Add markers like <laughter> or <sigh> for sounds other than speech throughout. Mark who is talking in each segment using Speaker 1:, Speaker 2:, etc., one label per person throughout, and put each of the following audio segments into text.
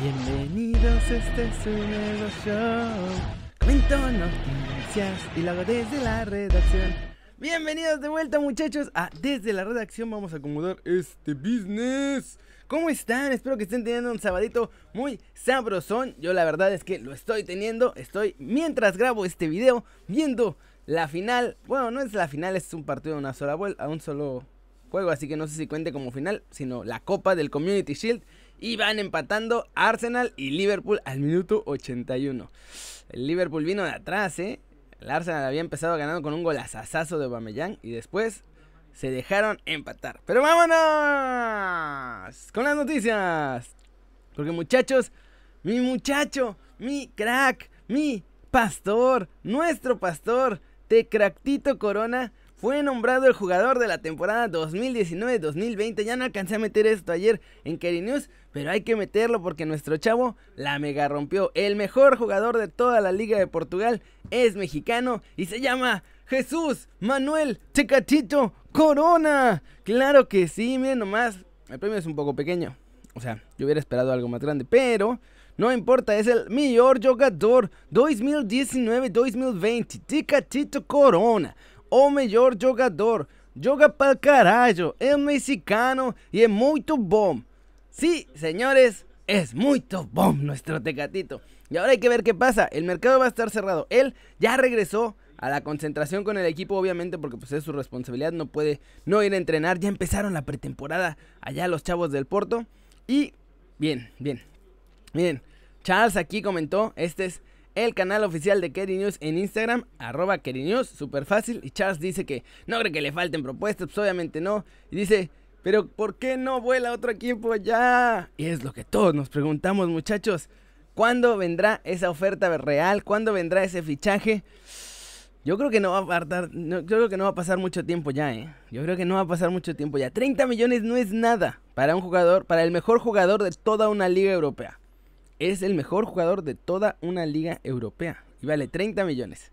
Speaker 1: Bienvenidos, este es su nuevo show. Comento noticias y lo desde la redacción. Bienvenidos de vuelta, muchachos. A Desde la redacción vamos a acomodar este business. ¿Cómo están? Espero que estén teniendo un sabadito muy sabrosón. Yo la verdad es que lo estoy teniendo. Estoy, mientras grabo este video, viendo la final. Bueno, no es la final, es un partido de una sola vuelta, a un solo juego. Así que no sé si cuente como final, sino la copa del Community Shield. Y van empatando Arsenal y Liverpool al minuto 81. El Liverpool vino de atrás, ¿eh? El Arsenal había empezado ganando con un golazazazo de Aubameyang y después se dejaron empatar. Pero vámonos con las noticias. Porque muchachos, mi muchacho, mi crack, mi pastor, nuestro pastor, Tecractito Corona, fue nombrado el jugador de la temporada 2019-2020. Ya no alcancé a meter esto ayer en Kerry News, pero hay que meterlo porque nuestro chavo la mega rompió. El mejor jugador de toda la Liga de Portugal es mexicano y se llama Jesús Manuel Tecatito Corona. Claro que sí, miren nomás. El premio es un poco pequeño. O sea, yo hubiera esperado algo más grande, pero no importa, es el mejor jugador 2019-2020. Tecatito Corona o melhor jogador. Joga para carajo, es mexicano y es muy bom. Sí, señores, es muy bom nuestro Tecatito. Y ahora hay que ver qué pasa. El mercado va a estar cerrado. Él ya regresó a la concentración con el equipo, obviamente, porque pues es su responsabilidad. No puede no ir a entrenar. Ya empezaron la pretemporada allá los chavos del Porto. Y bien, bien. Miren, Charles aquí comentó, este es el canal oficial de Kerry News en Instagram, arroba Kerry News, súper fácil. Y Charles dice que no cree que le falten propuestas, pues obviamente no. Y dice, pero ¿por qué no vuela otro equipo ya? Y es lo que todos nos preguntamos, muchachos. ¿Cuándo vendrá esa oferta real? ¿Cuándo vendrá ese fichaje? Yo creo que no va a pasar, yo creo que no va a pasar mucho tiempo ya, ¿eh? Yo creo que no va a pasar mucho tiempo ya. 30 millones no es nada para un jugador, para el mejor jugador de toda una liga europea es el mejor jugador de toda una liga europea. Y vale 30 millones.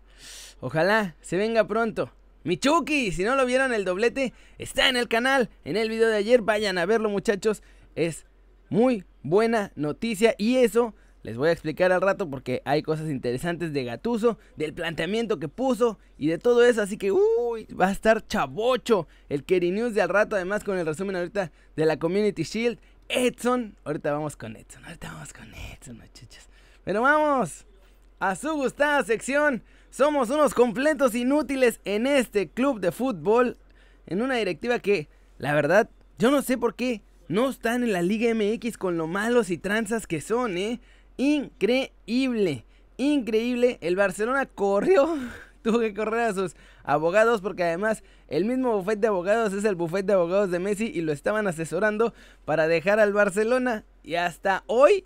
Speaker 1: Ojalá se venga pronto. Michuki, si no lo vieron el doblete, está en el canal. En el video de ayer, vayan a verlo muchachos. Es muy buena noticia y eso les voy a explicar al rato porque hay cosas interesantes de Gatuso, del planteamiento que puso y de todo eso. Así que, uy, va a estar chabocho el Keri News de al rato. Además, con el resumen ahorita de la Community Shield. Edson. Ahorita vamos con Edson. Ahorita vamos con Edson, muchachos. Pero vamos a su gustada sección. Somos unos completos inútiles en este club de fútbol. En una directiva que, la verdad, yo no sé por qué no están en la Liga MX con lo malos y tranzas que son, ¿eh? Increíble. Increíble. El Barcelona corrió tuvo que correr a sus abogados porque además el mismo bufete de abogados es el bufete de abogados de Messi y lo estaban asesorando para dejar al Barcelona y hasta hoy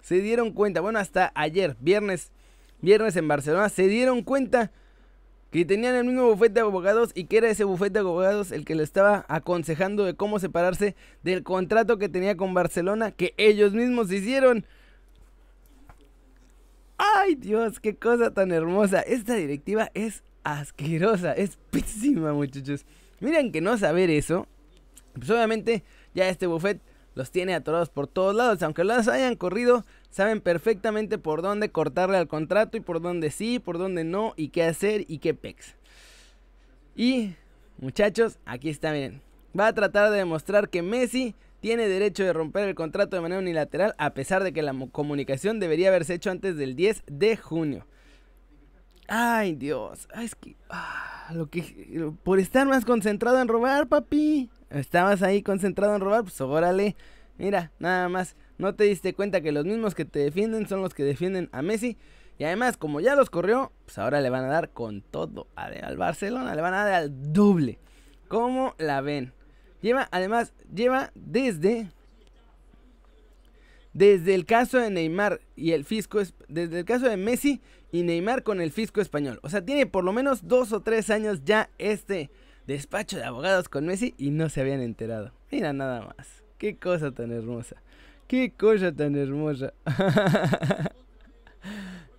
Speaker 1: se dieron cuenta, bueno, hasta ayer, viernes, viernes en Barcelona se dieron cuenta que tenían el mismo bufete de abogados y que era ese bufete de abogados el que le estaba aconsejando de cómo separarse del contrato que tenía con Barcelona que ellos mismos hicieron. Ay Dios, qué cosa tan hermosa. Esta directiva es asquerosa, es pésima muchachos. Miren que no saber eso, pues obviamente ya este buffet los tiene atorados por todos lados. Aunque los hayan corrido, saben perfectamente por dónde cortarle al contrato y por dónde sí, por dónde no, y qué hacer y qué pex. Y muchachos, aquí está, miren. Va a tratar de demostrar que Messi tiene derecho de romper el contrato de manera unilateral a pesar de que la comunicación debería haberse hecho antes del 10 de junio. Ay, Dios. es que. Ah, lo que. Por estar más concentrado en robar, papi. Estabas ahí concentrado en robar, pues órale. Mira, nada más. No te diste cuenta que los mismos que te defienden son los que defienden a Messi. Y además, como ya los corrió, pues ahora le van a dar con todo al Barcelona. Le van a dar al doble. ¿Cómo la ven? Lleva, además, lleva desde. Desde el caso de Neymar y el fisco. Desde el caso de Messi y Neymar con el fisco español. O sea, tiene por lo menos dos o tres años ya este despacho de abogados con Messi y no se habían enterado. Mira nada más. Qué cosa tan hermosa. Qué cosa tan hermosa. <laughs>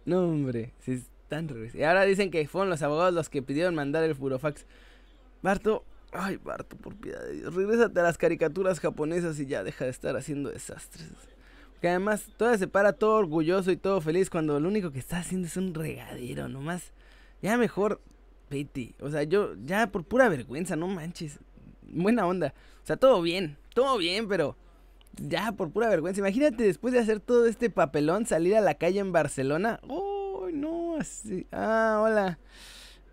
Speaker 1: no, hombre. Si están Y ahora dicen que fueron los abogados los que pidieron mandar el furofax. Barto, Ay, Barto, por piedad de Dios, regrésate a las caricaturas japonesas y ya deja de estar haciendo desastres. Que además todavía se para todo orgulloso y todo feliz cuando lo único que está haciendo es un regadero, nomás. Ya mejor, Piti. O sea, yo ya por pura vergüenza, no manches. Buena onda. O sea, todo bien, todo bien, pero ya por pura vergüenza. Imagínate después de hacer todo este papelón salir a la calle en Barcelona. ¡Oh, no! Así. Ah, hola.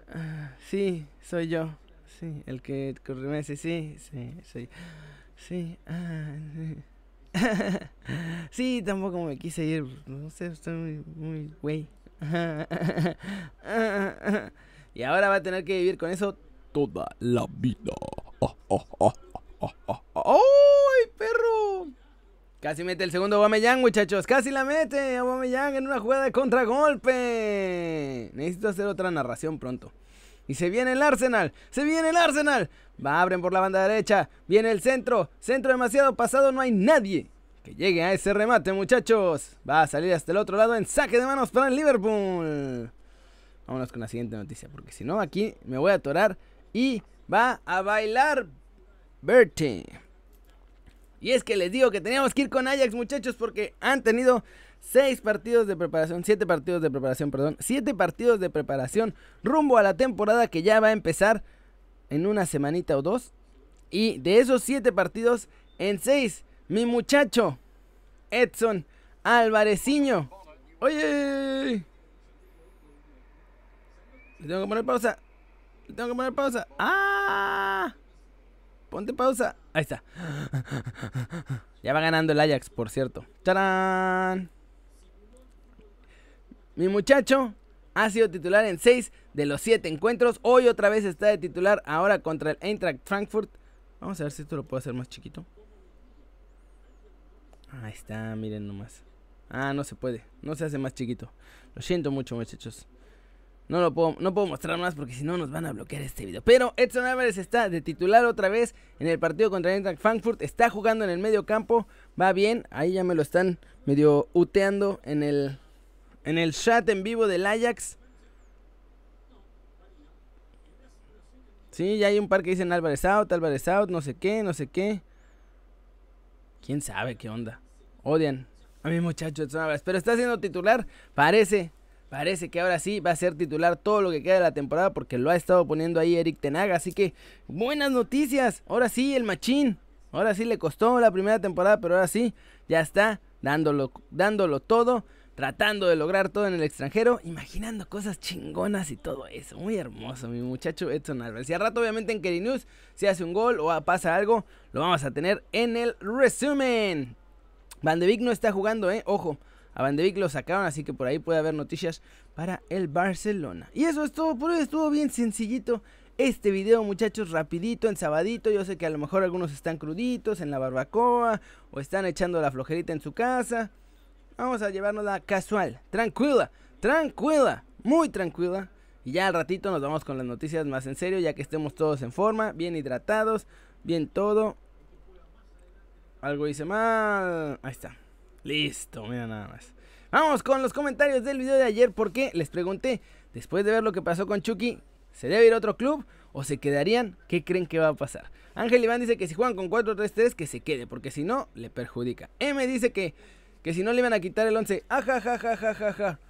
Speaker 1: Ah, sí, soy yo. Sí, el que corre sí, sí, sí, sí. Sí, ah, <laughs> sí. tampoco me quise ir. No sé, estoy muy, muy güey. <laughs> y ahora va a tener que vivir con eso toda la vida. <laughs> ¡Ay, perro! Casi mete el segundo Aubameyang, muchachos. Casi la mete Aubameyang en una jugada de contragolpe. Necesito hacer otra narración pronto. Y se viene el Arsenal. Se viene el Arsenal. Va, abren por la banda derecha. Viene el centro. Centro demasiado pasado. No hay nadie que llegue a ese remate, muchachos. Va a salir hasta el otro lado en saque de manos para el Liverpool. Vámonos con la siguiente noticia. Porque si no, aquí me voy a atorar. Y va a bailar Bertie. Y es que les digo que teníamos que ir con Ajax, muchachos, porque han tenido seis partidos de preparación, siete partidos de preparación, perdón, siete partidos de preparación rumbo a la temporada que ya va a empezar en una semanita o dos. Y de esos siete partidos, en seis, mi muchacho Edson Alvareciño. Oye, le tengo que poner pausa. Le tengo que poner pausa. ¡Ah! Ponte pausa. Ahí está. <laughs> Ya va ganando el Ajax, por cierto. ¡Tarán! Mi muchacho ha sido titular en 6 de los 7 encuentros. Hoy otra vez está de titular, ahora contra el Eintracht Frankfurt. Vamos a ver si esto lo puedo hacer más chiquito. Ahí está, miren nomás. Ah, no se puede, no se hace más chiquito. Lo siento mucho, muchachos. No lo puedo, no puedo mostrar más porque si no nos van a bloquear este video. Pero Edson Álvarez está de titular otra vez en el partido contra Eintracht Frankfurt. Está jugando en el medio campo. Va bien. Ahí ya me lo están medio uteando en el, en el chat en vivo del Ajax. Sí, ya hay un par que dicen Álvarez out, Álvarez out, no sé qué, no sé qué. ¿Quién sabe qué onda? Odian a mi muchacho Edson Álvarez. Pero está siendo titular. Parece Parece que ahora sí va a ser titular todo lo que queda de la temporada porque lo ha estado poniendo ahí Eric Tenaga. Así que buenas noticias. Ahora sí, el machín. Ahora sí le costó la primera temporada, pero ahora sí, ya está dándolo, dándolo todo, tratando de lograr todo en el extranjero, imaginando cosas chingonas y todo eso. Muy hermoso, mi muchacho Edson Álvarez. Y al rato, obviamente, en Keri News, si hace un gol o pasa algo, lo vamos a tener en el resumen. Van de no está jugando, eh. Ojo. A Van de lo sacaron, así que por ahí puede haber noticias para el Barcelona. Y eso es todo por hoy, estuvo bien sencillito este video muchachos, rapidito, en sabadito. Yo sé que a lo mejor algunos están cruditos en la barbacoa o están echando la flojerita en su casa. Vamos a llevárnosla casual, tranquila, tranquila, muy tranquila. Y ya al ratito nos vamos con las noticias más en serio, ya que estemos todos en forma, bien hidratados, bien todo. Algo hice mal. Ahí está. Listo, mira nada más. Vamos con los comentarios del video de ayer porque les pregunté, después de ver lo que pasó con Chucky, ¿se debe ir a otro club o se quedarían? ¿Qué creen que va a pasar? Ángel Iván dice que si juegan con 4-3-3 que se quede, porque si no, le perjudica. M dice que, que si no le iban a quitar el 11. Ajajajajajaja.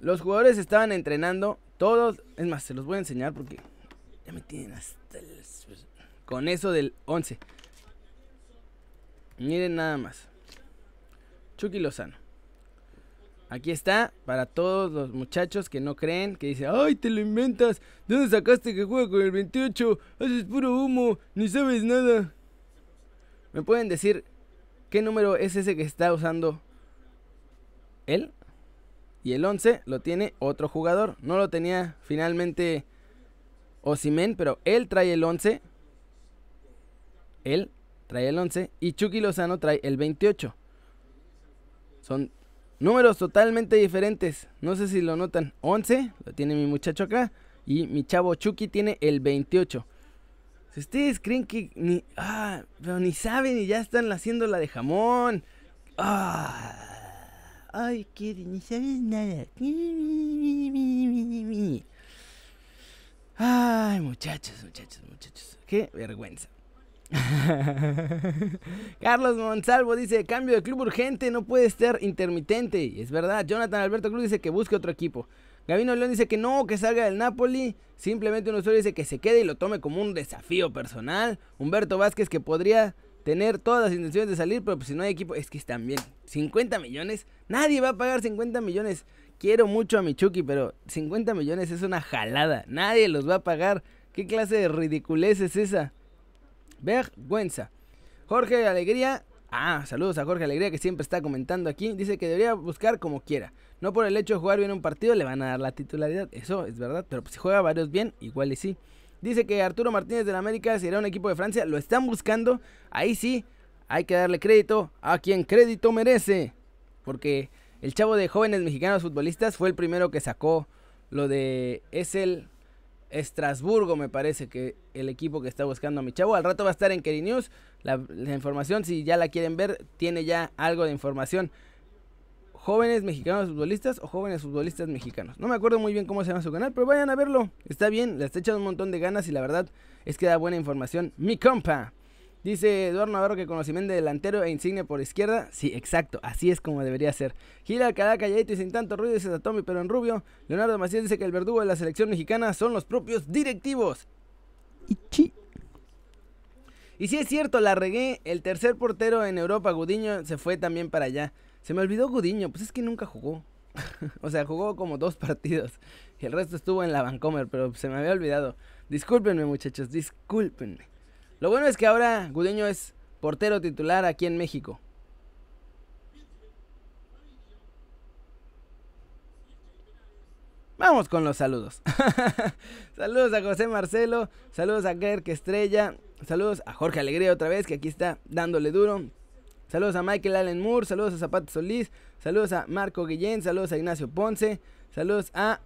Speaker 1: Los jugadores estaban entrenando, todos, es más, se los voy a enseñar porque ya me tienen hasta el... Con eso del 11. Miren nada más. Chucky Lozano. Aquí está, para todos los muchachos que no creen, que dicen, ay, te lo inventas, ¿de dónde sacaste que juega con el 28? Haces puro humo, ni sabes nada. ¿Me pueden decir qué número es ese que está usando él? Y el 11 lo tiene otro jugador. No lo tenía finalmente Osimen, pero él trae el 11. Él trae el 11 y Chucky Lozano trae el 28. Son números totalmente diferentes. No sé si lo notan. 11 lo tiene mi muchacho acá. Y mi chavo Chucky tiene el 28. Si ustedes creen que ni. Ah, pero ni saben y ya están haciendo la de jamón. Ah, ay, que ni saben nada. Ay, muchachos, muchachos, muchachos. Qué vergüenza. <laughs> Carlos Monsalvo dice, cambio de club urgente, no puede estar intermitente. Es verdad, Jonathan Alberto Cruz dice que busque otro equipo. Gabino León dice que no, que salga del Napoli. Simplemente un usuario dice que se quede y lo tome como un desafío personal. Humberto Vázquez que podría tener todas las intenciones de salir, pero pues si no hay equipo, es que están bien. 50 millones, nadie va a pagar 50 millones. Quiero mucho a Michuki, pero 50 millones es una jalada. Nadie los va a pagar. ¿Qué clase de ridiculez es esa? Vergüenza. Jorge Alegría. Ah, saludos a Jorge Alegría que siempre está comentando aquí. Dice que debería buscar como quiera. No por el hecho de jugar bien un partido le van a dar la titularidad. Eso es verdad. Pero pues, si juega varios bien, igual y sí. Dice que Arturo Martínez de la América será un equipo de Francia. Lo están buscando. Ahí sí, hay que darle crédito a quien crédito merece. Porque el chavo de jóvenes mexicanos futbolistas fue el primero que sacó lo de... Es el Estrasburgo, me parece que el equipo que está buscando a mi chavo. Al rato va a estar en Keri News. La, información, si ya la quieren ver, tiene ya algo de información. Jóvenes mexicanos futbolistas o jóvenes futbolistas mexicanos. No me acuerdo muy bien cómo se llama su canal, pero vayan a verlo. Está bien, le está echando un montón de ganas y la verdad es que da buena información. Mi compa. Dice Eduardo Navarro que conocimiento de delantero e insigne por izquierda. Sí, exacto, así es como debería ser. Gil Alcalá calladito y sin tanto ruido, dice Tommy, pero en rubio. Leonardo Macías dice que el verdugo de la selección mexicana son los propios directivos. Y Y sí es cierto, la regué. El tercer portero en Europa, Gudiño, se fue también para allá. Se me olvidó Gudiño, pues es que nunca jugó. <laughs> o sea, jugó como dos <laughs> partidos. Y el resto estuvo en la Vancomer, pero se me había olvidado. Discúlpenme, muchachos, discúlpenme. Lo bueno es que ahora Gudeño es portero titular aquí en México. Vamos con los saludos. <laughs> saludos a José Marcelo, saludos a Gerke Estrella, saludos a Jorge Alegría otra vez, que aquí está dándole duro. Saludos a Michael Allen Moore, saludos a Zapata Solís, saludos a Marco Guillén, saludos a Ignacio Ponce, saludos a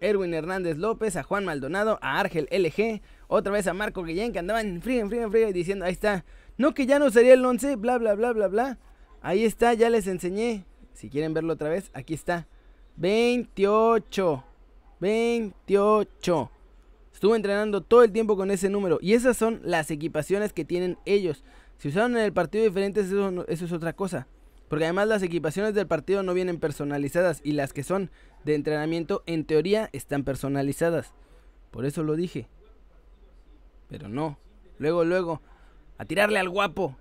Speaker 1: Erwin Hernández López, a Juan Maldonado, a Argel LG, otra vez a Marco Guillén que andaban en frío, en frío, frío, diciendo, ahí está, no que ya no sería el 11, bla, bla, bla, bla, bla. Ahí está, ya les enseñé. Si quieren verlo otra vez, aquí está. 28. 28. Estuve entrenando todo el tiempo con ese número. Y esas son las equipaciones que tienen ellos. Si usaron en el partido diferentes, eso, es otra cosa. Porque además las equipaciones del partido no vienen personalizadas. Y las que son de entrenamiento, en teoría, están personalizadas. Por eso lo dije. Pero no. Luego, luego, a tirarle al guapo.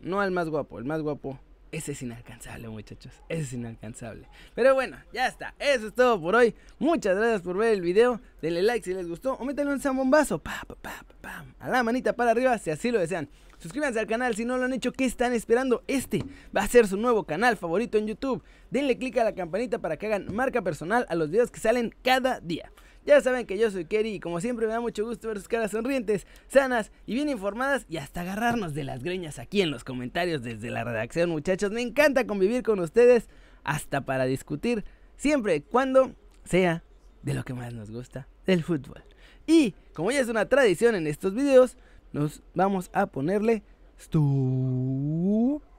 Speaker 1: No al más guapo, el más guapo. Ese es inalcanzable, muchachos. Ese es inalcanzable. Pero bueno, ya está. Eso es todo por hoy. Muchas gracias por ver el video. Denle like si les gustó. O métanle un zambombazo. Pa, pa, pa, pa, a la manita para arriba si así lo desean. Suscríbanse al canal si no lo han hecho. ¿Qué están esperando? Este va a ser su nuevo canal favorito en YouTube. Denle click a la campanita para que hagan marca personal a los videos que salen cada día. Ya saben que yo soy Kerry y como siempre me da mucho gusto ver sus caras sonrientes, sanas y bien informadas y hasta agarrarnos de las greñas aquí en los comentarios desde la redacción muchachos. Me encanta convivir con ustedes hasta para discutir siempre cuando sea de lo que más nos gusta, del fútbol. Y como ya es una tradición en estos videos, nos vamos a ponerle... Stop